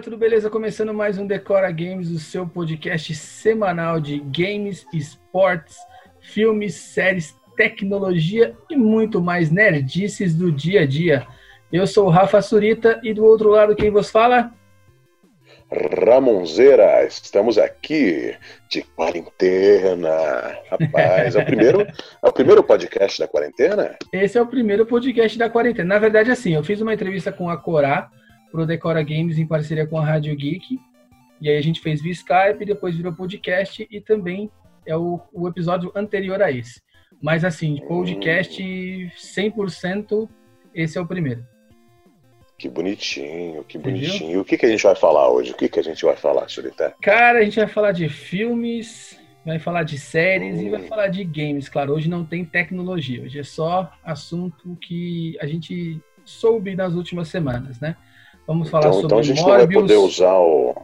galera, tudo beleza? Começando mais um Decora Games, o seu podcast semanal de games, esportes, filmes, séries, tecnologia e muito mais nerdices do dia a dia. Eu sou o Rafa Surita e do outro lado quem vos fala? Ramonzeira, estamos aqui de quarentena. Rapaz, é o primeiro, é o primeiro podcast da quarentena? Esse é o primeiro podcast da quarentena. Na verdade, assim, eu fiz uma entrevista com a Corá pro Decora Games em parceria com a Rádio Geek. E aí a gente fez via Skype, depois virou podcast e também é o, o episódio anterior a esse. Mas assim, podcast 100%, esse é o primeiro. Que bonitinho, que bonitinho. O que, que a gente vai falar hoje? O que, que a gente vai falar, Chulita? Cara, a gente vai falar de filmes, vai falar de séries hum. e vai falar de games. Claro, hoje não tem tecnologia, hoje é só assunto que a gente soube nas últimas semanas, né? Vamos falar então, sobre então a gente Morbius. não vai poder usar o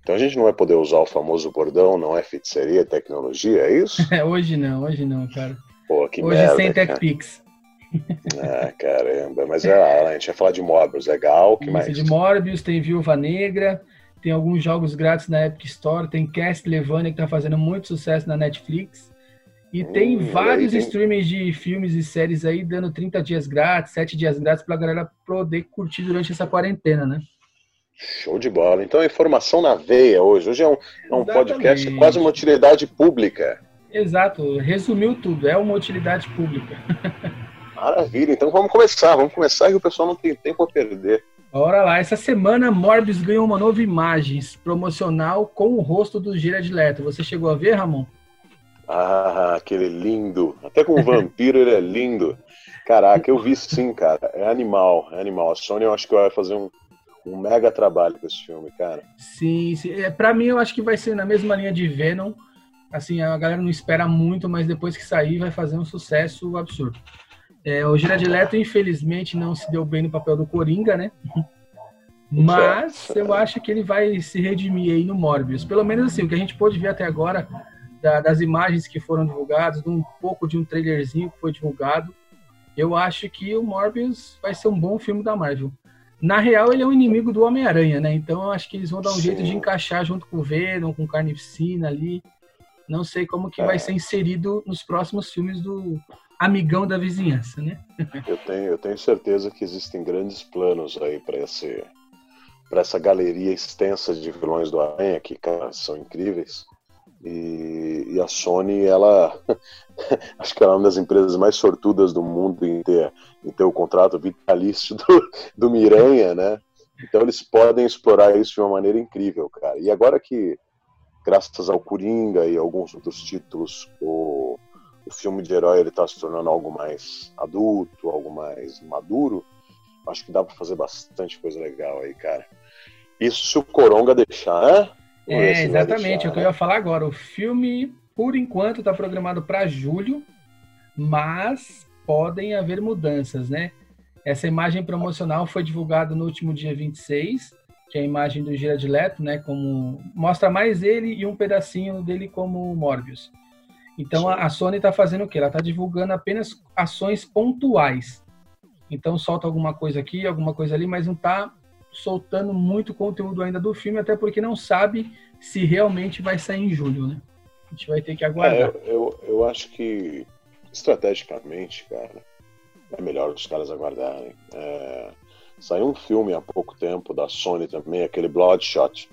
então a gente não vai poder usar o famoso bordão, não é feitiçaria, é tecnologia, é isso? hoje não, hoje não, cara. Pô, que hoje merda, sem TechPix. Ah, caramba. Mas é, a gente vai falar de Morbius, legal. que mais? De Morbius, tem Viúva Negra, tem alguns jogos grátis na Epic Store, tem Castlevania que tá fazendo muito sucesso na Netflix. E hum, tem vários tem... streamings de filmes e séries aí dando 30 dias grátis, 7 dias grátis pra galera poder curtir durante essa quarentena, né? Show de bola. Então, informação na veia hoje. Hoje é um, é um podcast quase uma utilidade pública. Exato, resumiu tudo, é uma utilidade pública. Maravilha, então vamos começar, vamos começar que o pessoal não tem tempo a perder. Bora lá, essa semana Morbius ganhou uma nova imagem promocional com o rosto do Gerard Leto. Você chegou a ver, Ramon? Ah, aquele lindo. Até com o vampiro ele é lindo. Caraca, eu vi sim, cara. É animal, é animal. A Sony eu acho que vai fazer um, um mega trabalho com esse filme, cara. Sim, sim. É, pra mim eu acho que vai ser na mesma linha de Venom. Assim, a galera não espera muito, mas depois que sair vai fazer um sucesso absurdo. É, o Gerard Leto, infelizmente, não se deu bem no papel do Coringa, né? Mas eu acho que ele vai se redimir aí no Morbius. Pelo menos assim, o que a gente pôde ver até agora da, das imagens que foram divulgadas, de um pouco de um trailerzinho que foi divulgado, eu acho que o Morbius vai ser um bom filme da Marvel. Na real, ele é um inimigo do Homem-Aranha, né? Então eu acho que eles vão dar um Sim. jeito de encaixar junto com o Venom, com o Carnificina ali. Não sei como que é. vai ser inserido nos próximos filmes do, amigão da vizinhança, né? eu, tenho, eu tenho certeza que existem grandes planos aí para esse para essa galeria extensa de vilões do Aranha que cara, são incríveis. E, e, a Sony, ela acho que ela é uma das empresas mais sortudas do mundo em ter, em ter o contrato vitalício do, do Miranha, né? Então eles podem explorar isso de uma maneira incrível, cara. E agora que, graças ao Coringa e alguns outros títulos, o, o filme de herói ele está se tornando algo mais adulto, algo mais maduro, acho que dá para fazer bastante coisa legal aí, cara. Isso se o Coronga deixar, né? É, exatamente, é o que né? eu ia falar agora. O filme, por enquanto, está programado para julho, mas podem haver mudanças, né? Essa imagem promocional foi divulgada no último dia 26, que é a imagem do Gerard Leto, né? Como mostra mais ele e um pedacinho dele como Morbius. Então a, a Sony está fazendo o quê? Ela está divulgando apenas ações pontuais. Então solta alguma coisa aqui, alguma coisa ali, mas não está soltando muito conteúdo ainda do filme, até porque não sabe se realmente vai sair em julho, né? A gente vai ter que aguardar. É, eu, eu, acho que estrategicamente, cara, é melhor os caras aguardarem. É, saiu um filme há pouco tempo da Sony também, aquele Bloodshot.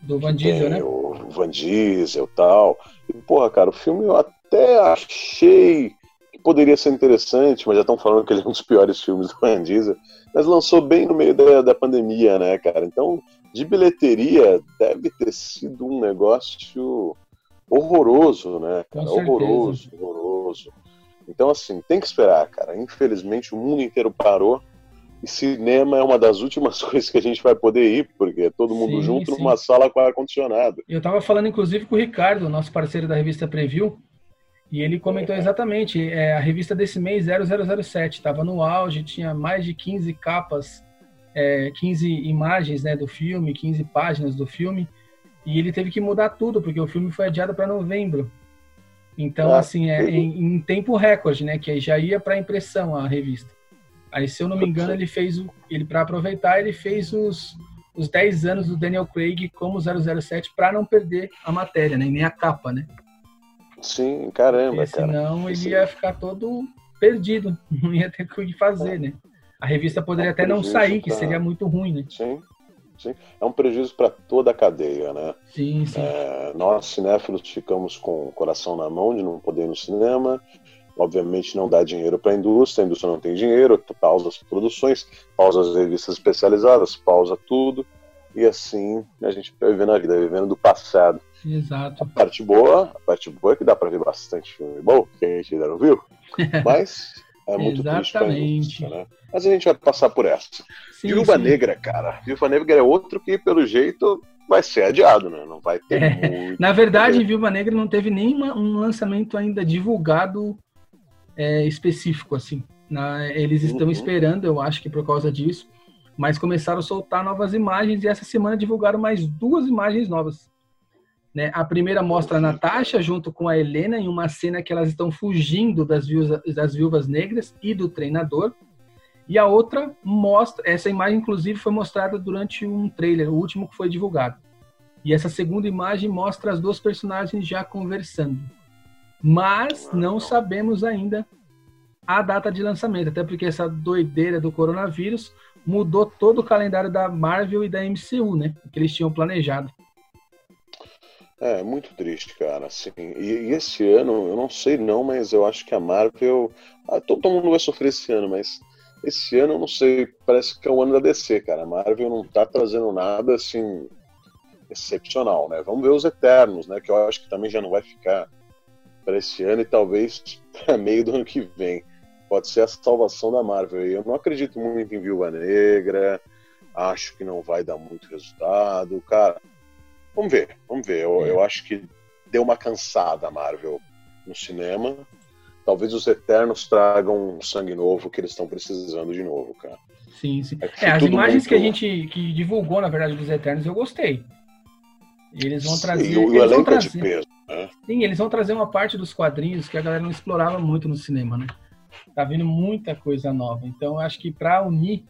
Do Van Diesel, né? O Van Diesel e tal. E, porra, cara, o filme eu até achei que poderia ser interessante, mas já estão falando que ele é um dos piores filmes do Van Diesel. Mas lançou bem no meio da, da pandemia, né, cara? Então, de bilheteria, deve ter sido um negócio horroroso, né, cara? Horroroso, horroroso. Então, assim, tem que esperar, cara. Infelizmente, o mundo inteiro parou e cinema é uma das últimas coisas que a gente vai poder ir, porque é todo mundo sim, junto sim. numa sala com ar-condicionado. Eu estava falando, inclusive, com o Ricardo, nosso parceiro da revista Preview, e ele comentou exatamente, é, a revista desse mês, 0007, estava no auge, tinha mais de 15 capas, é, 15 imagens né, do filme, 15 páginas do filme, e ele teve que mudar tudo, porque o filme foi adiado para novembro. Então, ah, assim, é em, em tempo recorde, né, que já ia para impressão a revista. Aí, se eu não me engano, ele fez o, ele para aproveitar, ele fez os os 10 anos do Daniel Craig como 007 para não perder a matéria, né? nem a capa, né? Sim, caramba, Porque senão ele ia ficar todo perdido, não ia ter o que fazer, né? A revista poderia é um até não sair, que seria muito ruim, né? Sim, sim. É um prejuízo para toda a cadeia, né? Sim, sim. É, nós, cinéfilos, ficamos com o coração na mão de não poder ir no cinema, obviamente não dá dinheiro para a indústria, a indústria não tem dinheiro, pausa as produções, pausa as revistas especializadas, pausa tudo, e assim a gente vai vivendo a vida, vivendo do passado. Exato. A parte boa, a parte boa é que dá para ver bastante filme bom, que a gente ainda não viu, mas é muito triste pra indústria, né? Mas a gente vai passar por essa. Sim, Viúva sim. Negra, cara. Viúva Negra é outro que, pelo jeito, vai ser adiado, né? Não vai ter é. muito. Na verdade, Viúva Negra não teve nem um lançamento ainda divulgado é, específico, assim. Na, eles estão uhum. esperando, eu acho que por causa disso, mas começaram a soltar novas imagens e essa semana divulgaram mais duas imagens novas. Né? A primeira mostra a Natasha junto com a Helena em uma cena que elas estão fugindo das viúvas, das viúvas negras e do treinador. E a outra mostra, essa imagem inclusive foi mostrada durante um trailer, o último que foi divulgado. E essa segunda imagem mostra as duas personagens já conversando mas não sabemos ainda a data de lançamento, até porque essa doideira do coronavírus mudou todo o calendário da Marvel e da MCU, né? Que eles tinham planejado. É, muito triste, cara. Assim, e, e, esse ano, eu não sei não, mas eu acho que a Marvel. Ah, todo mundo vai sofrer esse ano, mas esse ano eu não sei, parece que é o ano da DC, cara. A Marvel não tá trazendo nada assim excepcional, né? Vamos ver os Eternos, né? Que eu acho que também já não vai ficar para esse ano e talvez para meio do ano que vem. Pode ser a salvação da Marvel. Eu não acredito muito em Viúva Negra, acho que não vai dar muito resultado. Cara, vamos ver, vamos ver. Eu, eu acho que deu uma cansada a Marvel no cinema. Talvez os Eternos tragam um sangue novo que eles estão precisando de novo, cara. Sim, sim. É, é as imagens muito... que a gente que divulgou, na verdade, dos Eternos, eu gostei. Eles vão trazer. Sim, o elenco é de peso. Né? Sim, eles vão trazer uma parte dos quadrinhos que a galera não explorava muito no cinema, né? Tá vindo muita coisa nova. Então, acho que para unir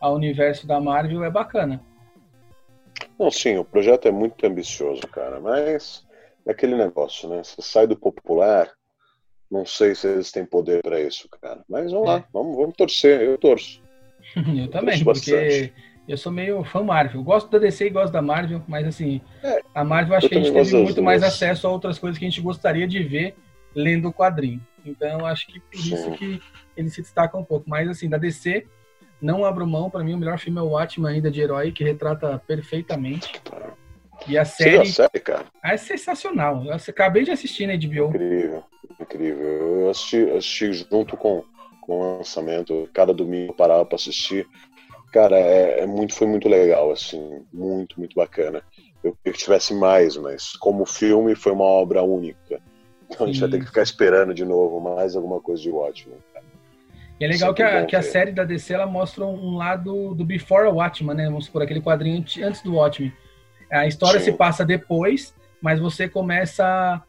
ao universo da Marvel é bacana. Não, sim, o projeto é muito ambicioso, cara, mas é aquele negócio, né? Você sai do popular, não sei se eles têm poder para isso, cara. Mas vamos é. lá, vamos, vamos torcer, eu torço. eu também, porque bastante. Eu sou meio fã Marvel. Gosto da DC e gosto da Marvel, mas assim, é, a Marvel acho que a gente teve muito mais acesso a outras coisas que a gente gostaria de ver lendo o quadrinho. Então acho que por Sim. isso que ele se destaca um pouco. Mas assim, da DC, não abro mão. Para mim, o melhor filme é o Watchmen ainda de herói, que retrata perfeitamente. E a série. a série, cara? É sensacional. Eu acabei de assistir na HBO. Incrível, incrível. Eu assisti, assisti junto com, com o lançamento. Cada domingo eu parava para assistir. Cara, é, é, muito, foi muito legal, assim, muito, muito bacana. Eu queria que tivesse mais, mas como filme foi uma obra única. Então a gente vai ter que ficar esperando de novo mais alguma coisa de Watchmen. E é legal que a, que a série da DC ela mostra um lado do Before Watchmen, né? Vamos por aquele quadrinho antes do Watchmen. A história Sim. se passa depois, mas você começa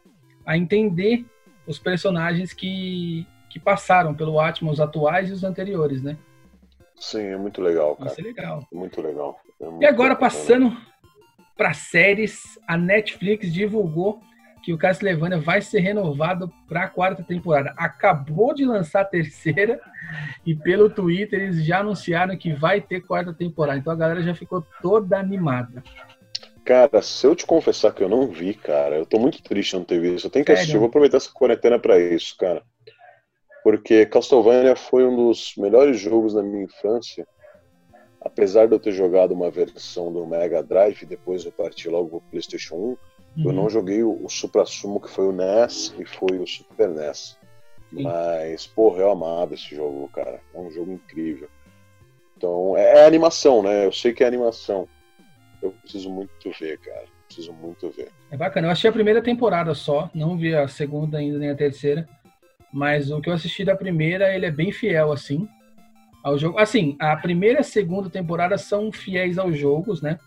a entender os personagens que, que passaram pelo Watchmen, os atuais e os anteriores, né? Sim, é muito legal, cara. Isso é legal. Muito legal. É muito e agora, passando para séries, a Netflix divulgou que o Castlevania vai ser renovado para a quarta temporada. Acabou de lançar a terceira e pelo Twitter eles já anunciaram que vai ter quarta temporada. Então a galera já ficou toda animada. Cara, se eu te confessar que eu não vi, cara, eu tô muito triste não ter visto. Eu tenho que Sério? assistir, eu vou aproveitar essa quarentena para isso, cara porque Castlevania foi um dos melhores jogos da minha infância. Apesar de eu ter jogado uma versão do Mega Drive, depois eu parti logo pro PlayStation 1, uhum. eu não joguei o, o Supra-Sumo, que foi o NES e foi o Super NES. Sim. Mas, porra, eu amava esse jogo, cara. É um jogo incrível. Então, é, é animação, né? Eu sei que é animação. Eu preciso muito ver, cara. Preciso muito ver. É bacana. Eu achei a primeira temporada só, não vi a segunda ainda nem a terceira. Mas o que eu assisti da primeira, ele é bem fiel, assim, ao jogo. Assim, a primeira e a segunda temporada são fiéis aos jogos, né?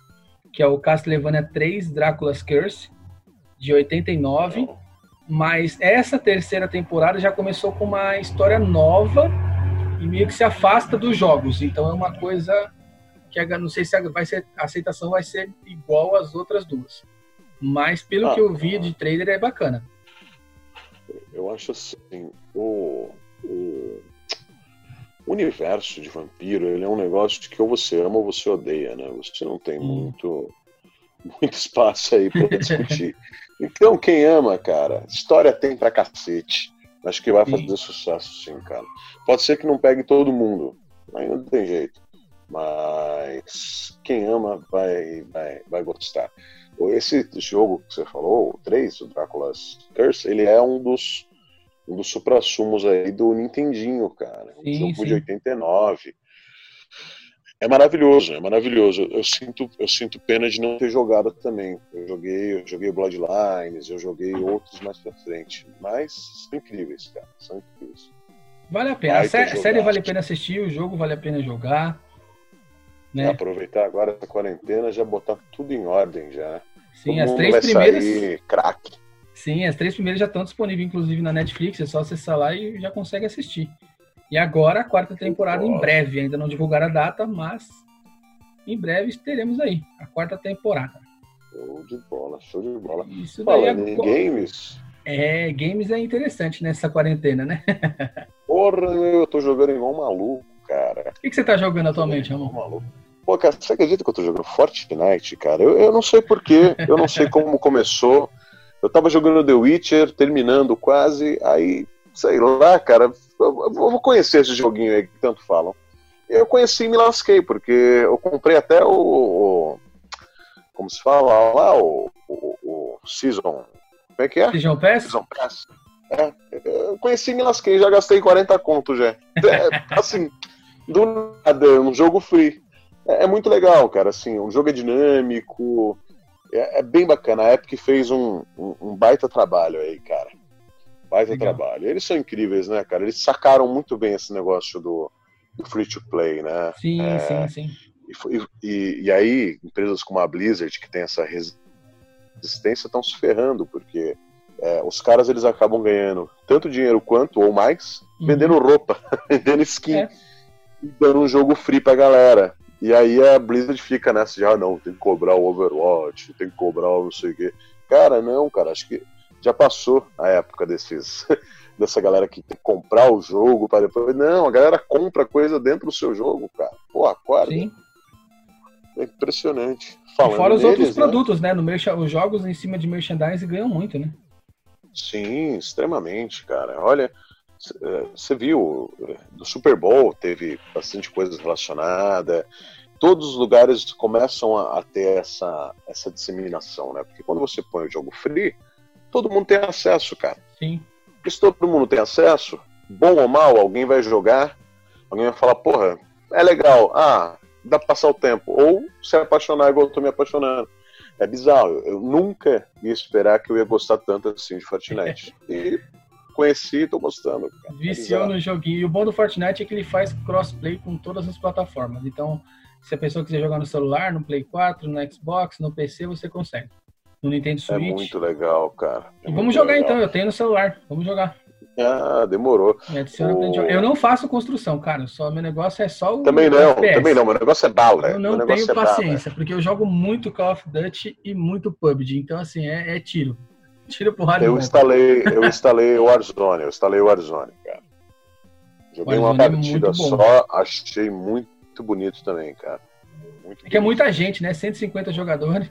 Que é o Castlevania 3 Drácula's Curse, de 89. Mas essa terceira temporada já começou com uma história nova e meio que se afasta dos jogos. Então é uma coisa que não sei se a, vai ser, a aceitação vai ser igual às outras duas. Mas pelo ah, que eu vi de trailer é bacana. Eu acho assim, o, o universo de vampiro, ele é um negócio que ou você ama ou você odeia, né? Você não tem hum. muito muito espaço aí para discutir. então, quem ama, cara, história tem pra cacete. Acho que vai fazer sim. sucesso, sim, cara. Pode ser que não pegue todo mundo, aí não tem jeito. Mas quem ama vai, vai, vai gostar. Esse jogo que você falou, o 3, o Drácula's Curse, ele é um dos, um dos supra-sumos aí do Nintendinho, cara. Um sim, jogo sim. de 89. É maravilhoso, é maravilhoso. Eu sinto, eu sinto pena de não ter jogado também. Eu joguei, eu joguei Bloodlines, eu joguei outros mais pra frente. Mas são incríveis, cara. São incríveis. Vale a pena. a sé série vale a pena assistir, o jogo vale a pena jogar. Né? aproveitar agora a quarentena já botar tudo em ordem já. Sim, Todo as três primeiras. crack. Sim, as três primeiras já estão disponíveis, inclusive, na Netflix. É só acessar lá e já consegue assistir. E agora a quarta temporada em breve. Ainda não divulgaram a data, mas em breve teremos aí a quarta temporada. Show de bola, show de bola. Isso daí Falando é... em games. É, games é interessante nessa quarentena, né? Porra, eu tô jogando igual um maluco, cara. O que, que você tá jogando atualmente, Ramon? Maluco. Pô, cara, você acredita que eu tô jogando Fortnite, cara? Eu, eu não sei porquê, eu não sei como começou. Eu tava jogando The Witcher, terminando quase, aí, sei lá, cara, eu vou conhecer esse joguinho aí que tanto falam. Eu conheci e me lasquei, porque eu comprei até o. o como se fala lá, o, o, o Season. Como é que é? Season Pass? Season Pass. É, eu conheci e me lasquei, já gastei 40 conto já. É, assim, do nada, um jogo free. É, é, muito legal, cara, assim, o jogo é dinâmico, é, é bem bacana. A Epic fez um, um, um baita trabalho aí, cara. Baita Legal. trabalho. Eles são incríveis, né, cara? Eles sacaram muito bem esse negócio do, do free to play, né? Sim, é, sim, sim. E, e, e, aí, empresas como a Blizzard, que tem essa resistência, estão se ferrando, porque é, os caras eles acabam ganhando tanto dinheiro quanto, ou mais, uhum. vendendo roupa, vendendo skin, é. e dando um jogo free pra galera. E aí a Blizzard fica nessa de, ah, não, tem que cobrar o Overwatch, tem que cobrar o não sei o quê. Cara, não, cara, acho que já passou a época desses dessa galera que tem que comprar o jogo para depois. Não, a galera compra coisa dentro do seu jogo, cara. Pô, acorda. Sim. É impressionante. Falando fora os neles, outros né? produtos, né? No os jogos em cima de merchandising ganham muito, né? Sim, extremamente, cara. Olha, você viu, do Super Bowl teve bastante coisa relacionada. Todos os lugares começam a, a ter essa, essa disseminação, né? Porque quando você põe o jogo free, todo mundo tem acesso, cara. Sim. Porque se todo mundo tem acesso, bom ou mal, alguém vai jogar, alguém vai falar, porra, é legal, ah, dá pra passar o tempo. Ou se apaixonar igual eu tô me apaixonando. É bizarro, eu nunca ia esperar que eu ia gostar tanto assim de Fortnite. e conheci e tô gostando. Cara. Viciou é no joguinho. E o bom do Fortnite é que ele faz crossplay com todas as plataformas. Então, se a pessoa quiser jogar no celular, no Play 4, no Xbox, no PC, você consegue no Nintendo é Switch. É muito legal, cara. É vamos jogar legal. então, eu tenho no celular. Vamos jogar. Ah, demorou. O... Eu não faço construção, cara. Só meu negócio é só o. Também não, FPS. também não. Meu negócio é bala. Eu não tenho é paciência, bala. porque eu jogo muito Call of Duty e muito PUBG. Então, assim, é, é tiro. Tiro porrada. Eu instalei, eu instalei o Warzone, eu instalei o Warzone, cara. Joguei Warzone uma é partida é só, achei muito bonito também, cara. Muito é que é muita gente, né? 150 jogadores.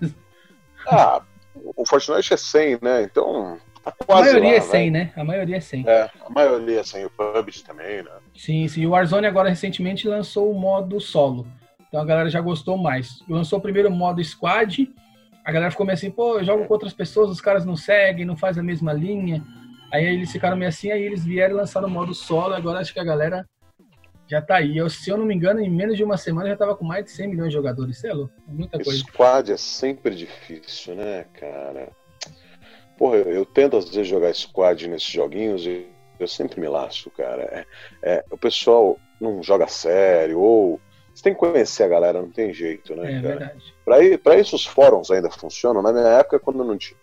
Ah, o Fortnite é 100, né? Então, tá quase A maioria lá, é 100, né? A maioria é 100. É, a maioria é 100. O PUBG também, né? Sim, sim. O Warzone agora recentemente lançou o modo solo. Então a galera já gostou mais. Lançou o primeiro modo squad. A galera ficou meio assim, pô, eu jogo com outras pessoas, os caras não seguem, não faz a mesma linha. Aí eles ficaram meio assim, aí eles vieram e lançaram o modo solo. Agora acho que a galera já tá aí. Eu, se eu não me engano, em menos de uma semana já tava com mais de 100 milhões de jogadores. Isso é louco. É muita coisa. Squad é sempre difícil, né, cara? Porra, eu, eu, tento às vezes jogar squad nesses joguinhos e eu sempre me laço, cara. É, é, o pessoal não joga sério ou você tem que conhecer a galera, não tem jeito, né? É cara? verdade. Pra, pra isso os fóruns ainda funcionam. Na minha época, quando eu não tinha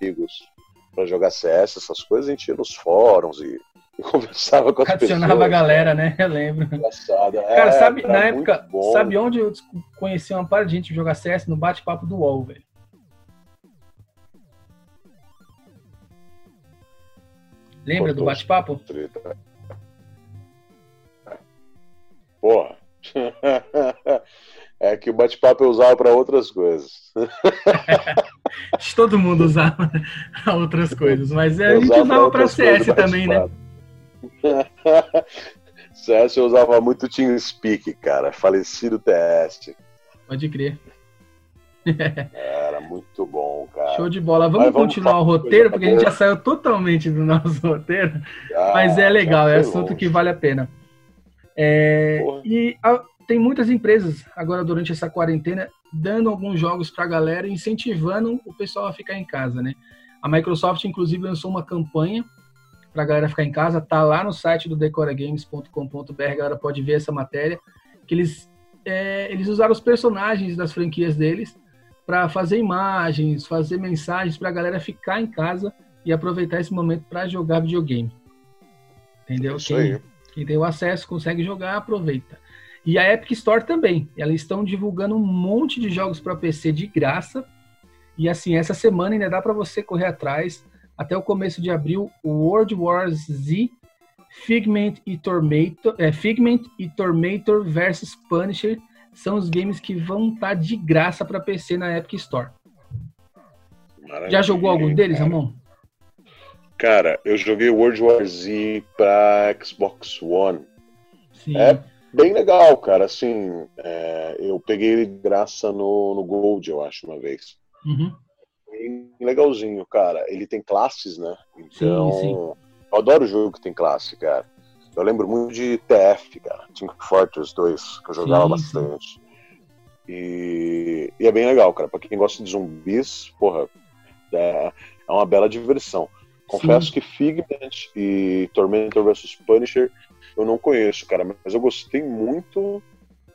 amigos para jogar CS, essas coisas, a gente ia nos fóruns e e conversava com as Adicionava pessoas. a galera, né? Eu lembro. Engraçado. Cara, É, sabe, era na época, bom. sabe onde eu conheci uma par de gente jogar CS? No bate-papo do UOL, velho. Lembra do Cortou. bate-papo? Que o bate-papo eu usava para outras coisas. Todo mundo usava outras coisas, mas a gente usava coisas CS também, né? CS eu usava muito TeamSpeak, cara. Falecido TS. Pode crer. Era muito bom, cara. Show de bola. Vamos, vamos continuar o roteiro, porque a gente já saiu totalmente do nosso roteiro, Ah, mas é legal, é assunto longe. que vale a pena. É, e a- tem muitas empresas agora durante essa quarentena dando alguns jogos para a galera, incentivando o pessoal a ficar em casa, né? A Microsoft inclusive lançou uma campanha para a galera ficar em casa, tá lá no site do decoragames.com.br, a galera pode ver essa matéria, que eles é, eles usaram os personagens das franquias deles para fazer imagens, fazer mensagens para a galera ficar em casa e aproveitar esse momento para jogar videogame. Entendeu? Isso Quem- quem tem o acesso consegue jogar, aproveita. E a Epic Store também. Elas estão divulgando um monte de jogos para PC de graça. E assim, essa semana ainda dá para você correr atrás. Até o começo de abril, World War Z, Figment e Tormentor, é, Figment e Tormentor versus Punisher são os games que vão estar de graça para PC na Epic Store. Já jogou algum deles, cara. Ramon? Cara, eu joguei World War Z pra Xbox One. Sim. É. Bem legal, cara. Assim, é, eu peguei ele de graça no, no Gold, eu acho, uma vez. Uhum. Bem legalzinho, cara. Ele tem classes, né? Então, sim. eu adoro jogo que tem classe, cara. Eu lembro muito de TF, cara. Team Fortress 2, que eu jogava Sim, sim. bastante. E, e é bem legal, cara. Pra quem gosta de zumbis, porra, é, é uma bela diversão. Confesso que Figment e Tormentor vs Punisher eu não conheço, cara, mas eu gostei muito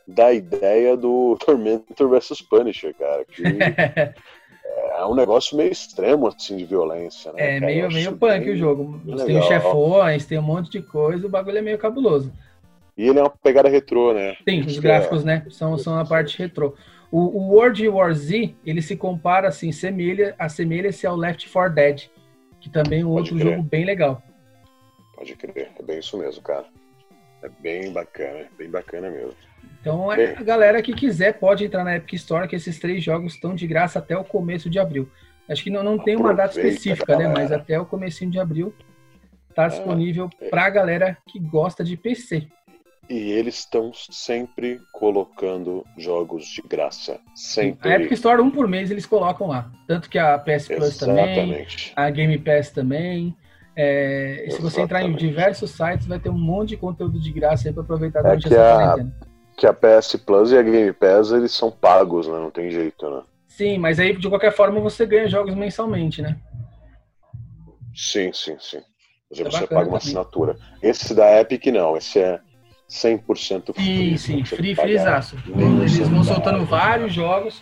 da ideia do Tormentor vs Punisher, cara. Que é um negócio meio extremo, assim, de violência, né? É cara? Meio, meio punk bem o jogo. Tem legal. os chefões, tem um monte de coisa, o bagulho é meio cabuloso. E ele é uma pegada retrô, né? Tem, Isso os que gráficos, é- né? São, são a parte retrô. O, o World War Z, ele se compara, assim, semelha, assemelha-se ao Left 4 Dead, que também é um Pode outro crer. jogo bem legal. Pode crer, é bem isso mesmo, cara. É bem bacana, bem bacana mesmo. Então, é, Bem. a galera que quiser pode entrar na Epic Store, que esses três jogos estão de graça até o começo de abril. Acho que não, não tem uma data específica, né? Mas até o comecinho de abril tá disponível é. pra galera que gosta de PC. E eles estão sempre colocando jogos de graça. Sempre. A Epic Store, um por mês, eles colocam lá. Tanto que a PS Plus também, Exatamente. a Game Pass também. É, se você entrar em diversos sites, vai ter um monte de conteúdo de graça aí pra aproveitar durante que essa a- quarentena. Que a PS Plus e a Game Pass, eles são pagos, né? Não tem jeito, né? Sim, mas aí de qualquer forma você ganha jogos mensalmente, né? Sim, sim, sim. Mas É você bacana paga uma também. assinatura. Esse da Epic não, esse é 100% Sim, free. sim, tem free, freezaço. Eles vão soltando vários jogos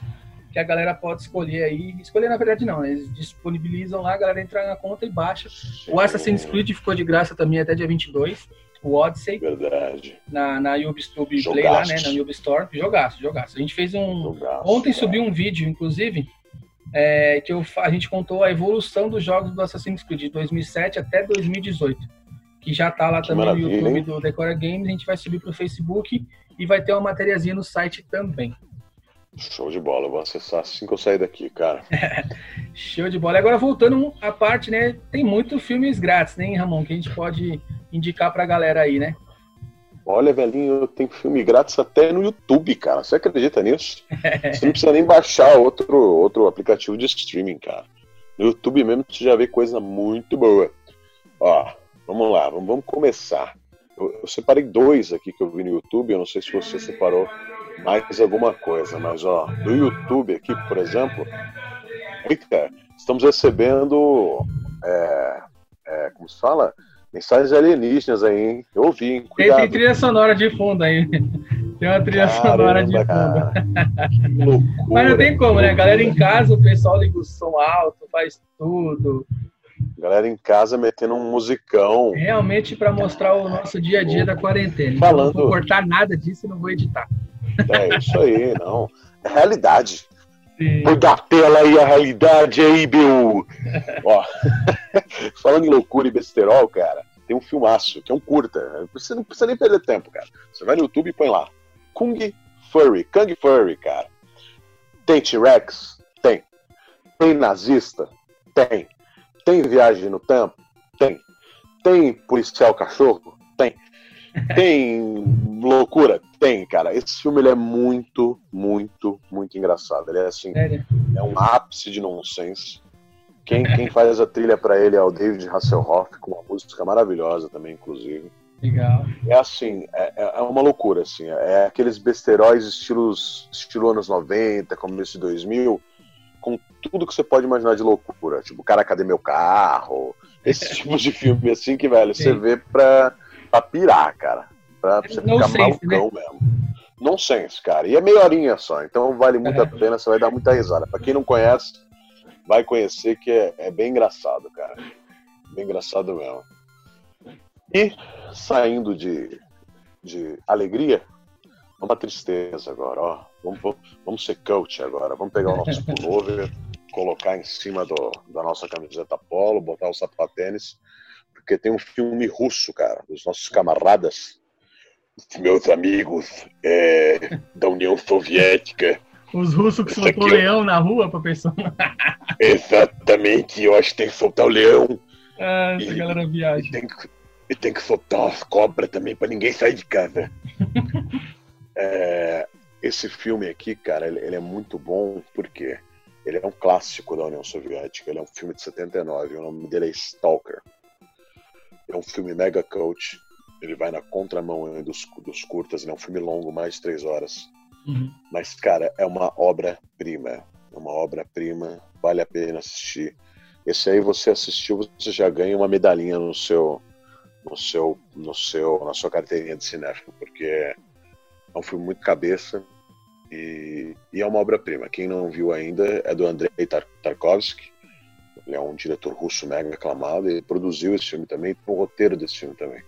que a galera pode escolher aí. Escolher na verdade não, eles disponibilizam lá, a galera entra na conta e baixa. O Assassin's Creed ficou de graça também até dia 22. O Odyssey Verdade. na, na Ubisoft Play lá, né? Na Ubi Store. Jogaço, jogaço. A gente fez um. Jogaço, Ontem subiu um vídeo, inclusive, é, que eu, a gente contou a evolução dos jogos do Assassin's Creed de 2007 até 2018. Que já tá lá Que também no YouTube hein? do Decora Games. A gente vai subir pro Facebook e vai ter uma matériazinha no site também. Show de bola, eu vou acessar assim que eu sair daqui, cara. Show de bola. Agora voltando à parte, né? Tem muitos filmes grátis, né, Ramon? Que a gente pode indicar pra galera aí, né? Olha, velhinho, tem filme grátis até no YouTube, cara. Você acredita nisso? Você não precisa nem baixar outro, outro aplicativo de streaming, cara. No YouTube mesmo você já vê coisa muito boa. Ó, vamos lá, vamos, vamos começar. Eu, eu separei dois aqui que eu vi no YouTube. Eu não sei se você separou mais alguma coisa, mas ó, do YouTube aqui, por exemplo, eita, estamos recebendo, é, é, como se fala? Mensagens alienígenas aí, hein? Eu ouvi, hein? Tem, Cuidado. tem trilha sonora de fundo aí. Tem uma trilha sonora de fundo. Caramba, cara. Que loucura. Mas não tem como, né? A galera em casa, o pessoal liga o som alto, faz tudo. Galera em casa metendo um musicão. Realmente para mostrar o nosso dia a dia da quarentena. Falando... Então, não vou cortar nada disso e não vou editar. É isso aí, não. É realidade. Põe da tela aí a realidade aí, meu. Ó, falando em loucura e besterol, cara, tem um filmaço, que é um curta. Você não precisa nem perder tempo, cara. Você vai no YouTube e põe lá. Kung Furry, Kung Furry, cara. Tem T-Rex? Tem. Tem nazista? Tem. Tem viagem no tempo? Tem. Tem policial cachorro? Tem. Tem loucura? Tem, cara. Esse filme ele é muito, muito, muito engraçado. Ele é assim, Sério? é um ápice de nonsense. Quem, quem faz a trilha para ele é o David Hasselhoff, com uma música maravilhosa também, inclusive. Legal. É assim, é, é, é uma loucura, assim. É aqueles besteróis estilos, estilo anos 90, começo de 2000, com tudo que você pode imaginar de loucura. Tipo, cara, cadê meu carro? Esse tipo de filme, assim, que, velho, Sim. você vê pra, pra pirar, cara. Pra você ficar sense, malucão né? mesmo. Nonsense, cara. E é meia horinha só, então vale muito é. a pena, você vai dar muita risada. Pra quem não conhece, vai conhecer que é, é bem engraçado, cara. Bem engraçado mesmo. E saindo de, de alegria, uma tristeza agora, ó. Vamos, vamos ser coach agora. Vamos pegar o nosso pullover, colocar em cima do, da nossa camiseta polo, botar o sapatênis, porque tem um filme russo, cara, dos nossos camaradas, meus amigos é, da União Soviética. Os russos que soltou o leão na rua pra pessoa. Exatamente, eu acho que tem que soltar o leão. Ah, essa e, galera viaja. E tem, e tem que soltar as cobras também pra ninguém sair de casa. É, esse filme aqui, cara, ele, ele, é muito bom porque ele é um clássico da União Soviética. Ele é um filme de 79. O nome dele é Stalker. É um filme mega coach. Ele vai na contramão dos, dos curtas. Ele é um filme longo, mais de três horas. Uhum. Mas, cara, é uma obra-prima. É uma obra-prima. Vale a pena assistir. Esse aí você assistiu, você já ganha uma medalhinha no seu, no seu, no seu, na sua carteirinha de cinéfilo, porque é um filme muito cabeça e, e é uma obra-prima. Quem não viu ainda é do Andrei Tarkovsky. Ele é um diretor russo mega aclamado. Ele produziu esse filme também, tem o roteiro desse filme também.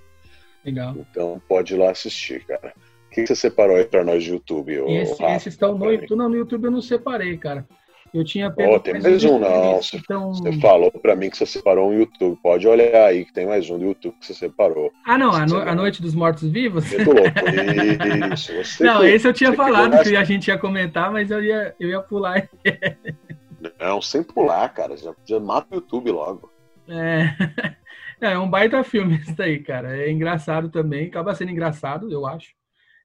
Legal. Então pode ir lá assistir, cara. O que você separou aí pra nós de YouTube? Esse, esses estão no YouTube. Não, no YouTube eu não separei, cara. Eu tinha pego. Oh, tem mais um, não. Você, então... você falou para mim que você separou um YouTube. Pode olhar aí que tem mais um do YouTube que você separou. Ah, não, a, no, a Noite dos Mortos Vivos? Muito louco. Isso, você não, esse eu tinha falado que, a gente ia comentar, mas eu ia, eu ia pular. não, sem pular, cara. Já, já mata o YouTube logo. É. É um baita filme isso daí, cara. É engraçado também. Acaba sendo engraçado, eu acho.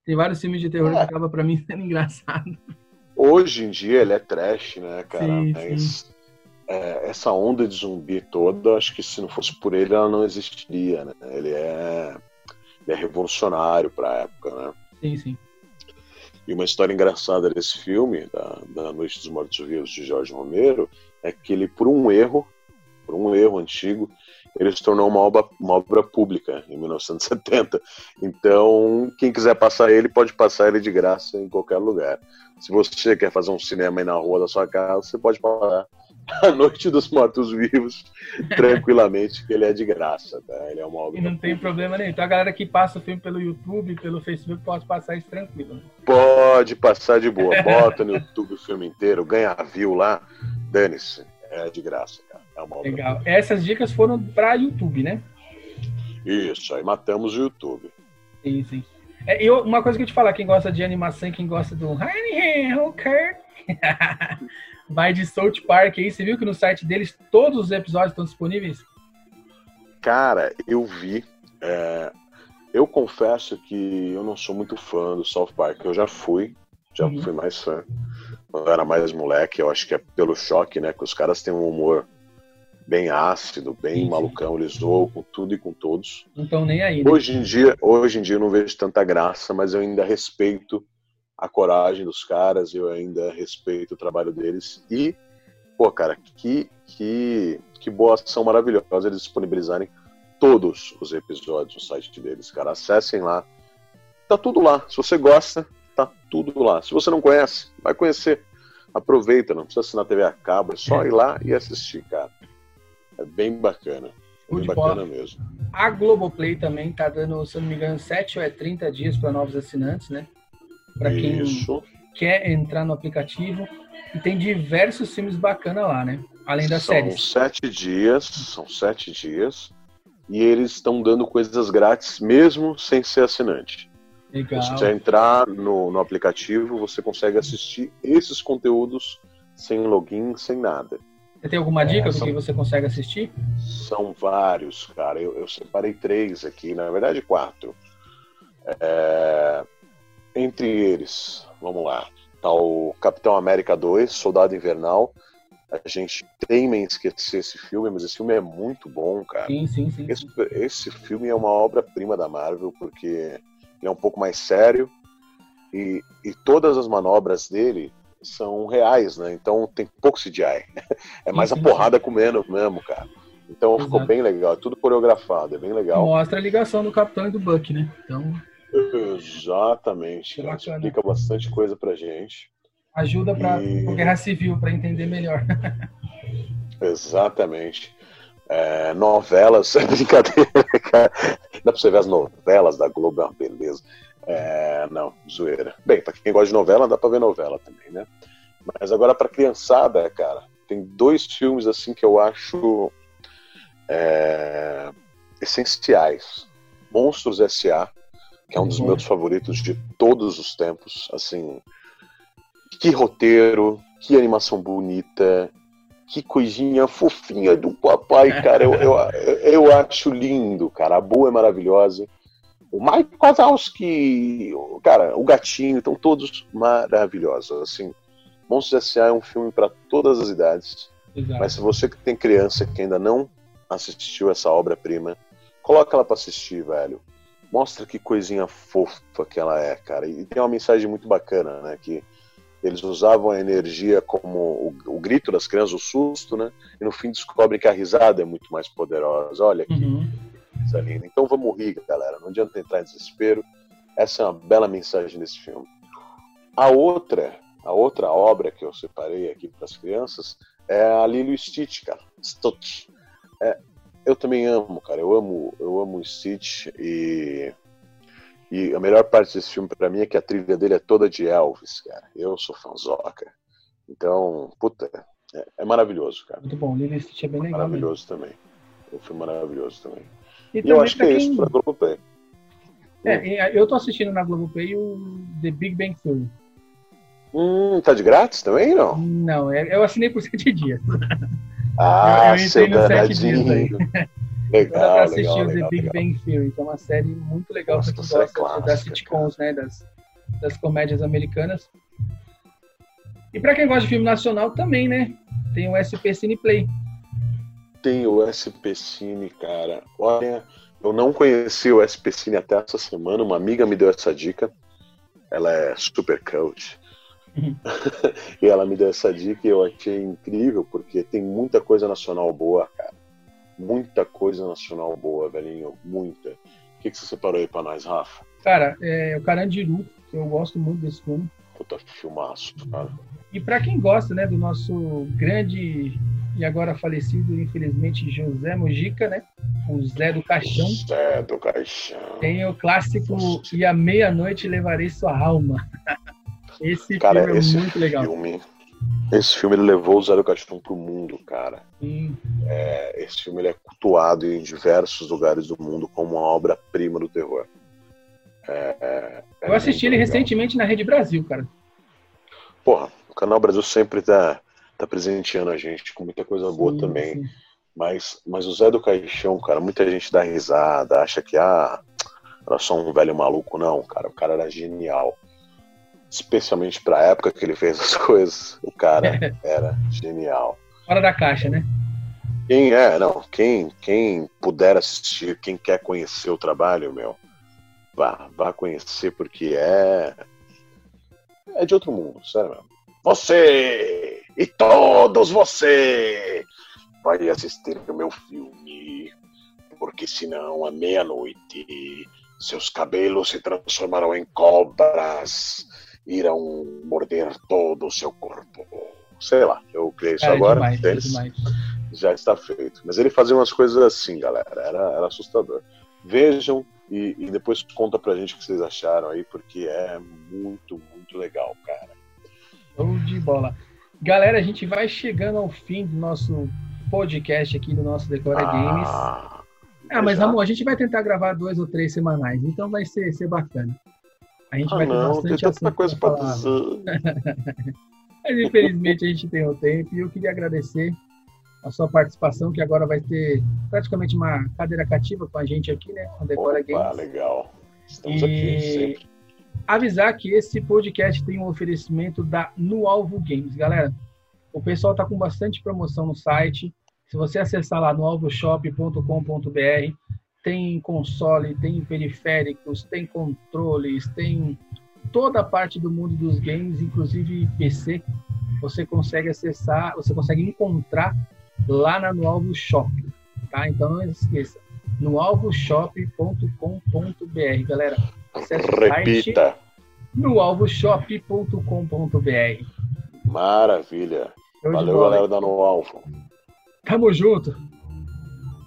Tem vários filmes de terror é. que acaba para mim sendo engraçado. Hoje em dia ele é trash, né, cara? Sim, Mas sim. É, essa onda de zumbi toda, acho que se não fosse por ele, ela não existiria, né? Ele é, ele é revolucionário para a época, né? Sim, sim. E uma história engraçada desse filme, da, da Noite dos Mortos Vivos de Jorge Romero, é que ele, por um erro, por um erro antigo, ele se tornou uma obra, uma obra pública em 1970. Então, quem quiser passar ele, pode passar ele de graça em qualquer lugar. Se você quer fazer um cinema aí na rua da sua casa, você pode passar a Noite dos Mortos Vivos tranquilamente, que ele é de graça, tá? Ele é uma obra. E não tem problema nenhum. Então a galera que passa o filme pelo YouTube, pelo Facebook, pode passar isso tranquilo. Né? Pode passar de boa. Bota no YouTube o filme inteiro, ganha view lá, dane-se. É de graça, cara. É uma obra Legal. Essas dicas foram para YouTube, né? Isso, aí matamos o YouTube. Sim, sim. É, eu, uma coisa que eu te falar, quem gosta de animação, quem gosta do vai de South Park aí. Você viu que no site deles todos os episódios estão disponíveis? Cara, eu vi. É, eu confesso que eu não sou muito fã do South Park. Eu já fui, já uhum. fui mais fã. Quando eu era mais moleque, eu acho que é pelo choque, né? Que os caras têm um humor bem ácido, bem sim, malucão, eles zoam com tudo e com todos. Não estão nem aí. Né? Hoje em dia, hoje em dia eu não vejo tanta graça, mas eu ainda respeito a coragem dos caras, eu ainda respeito o trabalho deles e, pô, cara, que que que boa ação maravilhosa eles disponibilizarem todos os episódios no site deles, cara. Acessem lá. Tá tudo lá. Se você gosta, tá tudo lá. Se você não conhece, vai conhecer. Aproveita, não precisa assinar TV a cabo, é só ir lá e assistir, cara. É bem bacana. Bem bacana mesmo. A Globoplay também tá dando, se eu não me engano, 7 ou é 30 dias para novos assinantes, né? Para quem Isso. quer entrar no aplicativo. E tem diversos filmes bacanas lá, né? Além das são séries. São sete dias, são sete dias. E eles estão dando coisas grátis mesmo sem ser assinante. Legal. Se você entrar no, no aplicativo, você consegue assistir esses conteúdos sem login, sem nada. Você tem alguma dica é, do que você consegue assistir? São vários, cara. Eu, eu separei três aqui, na verdade quatro. É, entre eles, vamos lá, tá o Capitão América 2, Soldado Invernal. A gente teme em esquecer esse filme, mas esse filme é muito bom, cara. Sim, sim, sim. Esse, esse filme é uma obra-prima da Marvel, porque ele é um pouco mais sério e, e todas as manobras dele são reais, né? Então tem pouco CGI. É mais a porrada sim. comendo mesmo, cara. Então Exato. ficou bem legal, é tudo coreografado, é bem legal. Mostra a ligação do Capitão e do Buck, né? Então. Exatamente. Explica bastante coisa pra gente. Ajuda para e... a guerra civil para entender melhor. Exatamente. É, novelas, brincadeira, cara. Dá pra você ver as novelas da Globo, é uma beleza. É, não, zoeira. Bem, pra quem gosta de novela, dá pra ver novela também, né? Mas agora pra criançada, cara, tem dois filmes assim que eu acho é, essenciais. Monstros S.A., que é um dos meus favoritos de todos os tempos. Assim, que roteiro, que animação bonita, que coisinha fofinha do papai, cara. Eu, eu, eu acho lindo, cara. A boa é maravilhosa. O Mike Wazowski, cara, o gatinho, estão todos maravilhosos. Assim, Monstros S.A. é um filme para todas as idades. Exato. Mas se você que tem criança que ainda não assistiu essa obra-prima, coloca ela para assistir, velho. Mostra que coisinha fofa que ela é, cara. E tem uma mensagem muito bacana, né? Que eles usavam a energia como o, o grito das crianças, o susto, né? E no fim descobrem que a risada é muito mais poderosa. Olha que uhum coisa linda. Então vamos rir, galera. Não adianta entrar em desespero. Essa é uma bela mensagem desse filme. A outra, a outra obra que eu separei aqui para as crianças é a Lilo Stitch, cara. Stitch. É, eu também amo, cara. Eu amo, eu amo Stitch e e a melhor parte desse filme para mim é que a trilha dele é toda de Elvis, cara. Eu sou fãzoca. Então, puta, é, é maravilhoso, cara. Muito bom. Lilo Stitch é bem legal. Maravilhoso mesmo. também. O filme maravilhoso também. E, e eu acho que é isso pra Globoplay. É, eu tô assistindo na Globoplay o The Big Bang Theory. Hum, tá de grátis também, não? Não, é, eu assinei por sete dias. Ah, eu, eu seu danadinho. Legal, Dá pra assistir legal, o The legal, Big legal. Bang Theory, que é uma série muito legal Nossa, pra quem gosta clássica, das sitcoms, né, das, das comédias americanas. E pra quem gosta de filme nacional também, né, tem o SP Cineplay, tem o SP Cine, cara. Olha, eu não conheci o SP Cine até essa semana. Uma amiga me deu essa dica. Ela é super coach. Uhum. e ela me deu essa dica e eu achei incrível, porque tem muita coisa nacional boa, cara. Muita coisa nacional boa, velhinho. Muita. O que, que você separou aí pra nós, Rafa? Cara, é o Carandiru. Eu gosto muito desse filme. Puta filmaço, cara. E para quem gosta, né, do nosso grande e agora falecido, infelizmente, José Mujica, né? O Zé do Caixão. Zé do Caixão. Tem o clássico E à Meia-Noite Levarei Sua Alma. Esse cara, filme é esse muito legal. Filme, esse filme levou o Zé do Caixão pro mundo, cara. É, esse filme é cultuado em diversos lugares do mundo como uma obra-prima do terror. É, é, Eu assisti ele legal. recentemente na Rede Brasil, cara. Porra, o Canal Brasil sempre tá tá presenteando a gente com muita coisa boa sim, também. Sim. Mas, mas o Zé do Caixão, cara, muita gente dá risada, acha que ah, era só um velho maluco. Não, cara, o cara era genial. Especialmente pra época que ele fez as coisas, o cara era genial. Fora da caixa, né? Quem é, não, quem, quem puder assistir, quem quer conhecer o trabalho, meu, vá, vá conhecer, porque é. É de outro mundo, sério mesmo. Você e todos você vai assistir o meu filme, porque senão à meia-noite seus cabelos se transformarão em cobras, irão morder todo o seu corpo. Sei lá, eu criei isso é agora. Demais, é demais. já está feito. Mas ele fazia umas coisas assim, galera, era, era assustador. Vejam e, e, depois conta pra gente o que vocês acharam aí, porque é muito, muito legal, cara. Show de bola. Galera, a gente vai chegando ao fim do nosso podcast aqui do nosso Decora ah, Games. Ah, mas amor, a gente vai tentar gravar dois ou três semanais, então vai ser, ser bacana. A gente ah, vai ter não, bastante tem tanta coisa para dizer. mas infelizmente a gente tem o tempo e eu queria agradecer a sua participação, que agora vai ter praticamente uma cadeira cativa com a gente aqui, né? Com Decora Opa, Games. legal. Estamos e... aqui sempre. Avisar que esse podcast tem um oferecimento da No Alvo Games. Galera, o pessoal tá com bastante promoção no site. Se você acessar lá no alvoshop.com.br, tem console, tem periféricos, tem controles, tem toda a parte do mundo dos games, inclusive PC. Você consegue acessar, você consegue encontrar lá na No Alvo Shop, tá? Então não esqueça, noalvoshop.com.br, galera. Acesse Repita. noalvoshop.com.br. Maravilha. Valeu, galera da No Alvo. Tamo junto.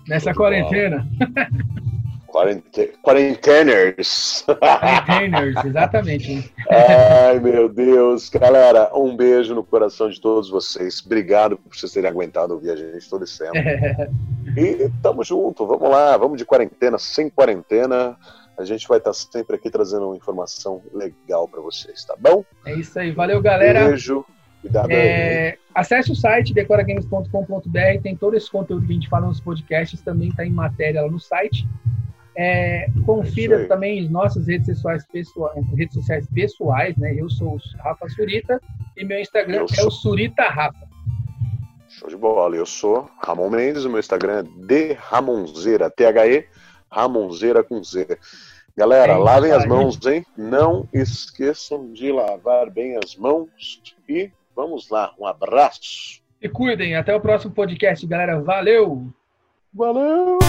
Nessa quarentena. Quarente... Quarenteners. Quarenteners, exatamente. Ai, meu Deus. Galera, um beijo no coração de todos vocês. Obrigado por vocês terem aguentado ouvir a gente todo esse tempo. e tamo junto. Vamos lá. Vamos de quarentena, sem quarentena. A gente vai estar sempre aqui trazendo informação legal para vocês, tá bom? É isso aí. Valeu, galera. Beijo. Cuidado é, aí. Acesse o site decoragames.com.br, tem todo esse conteúdo que a gente fala nos podcasts, também está em matéria lá no site. É, confira também nossas redes sociais, pessoais, redes sociais pessoais, né? Eu sou o Rafa Surita e meu Instagram é o Surita Rafa. Show de bola. Eu sou Ramon Mendes, o meu Instagram é de Ramonzeira, T-H-E, Ramonzeira com Z. Galera, é lavem as mãos, hein? Não esqueçam de lavar bem as mãos e Vamos lá, um abraço. E cuidem, até o próximo podcast, galera. Valeu! Valeu!